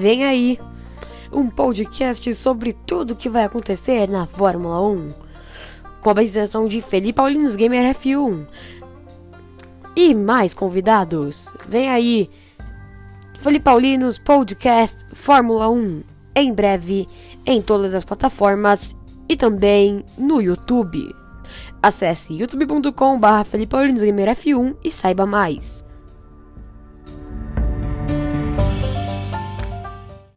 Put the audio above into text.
Vem aí um podcast sobre tudo que vai acontecer na Fórmula 1, com a apresentação de Felipe Paulinos Gamer F1 e mais convidados. Vem aí, Felipe Paulinos Podcast Fórmula 1, em breve em todas as plataformas e também no YouTube. Acesse youtube.com/felipeaulinosgamerf1 e saiba mais.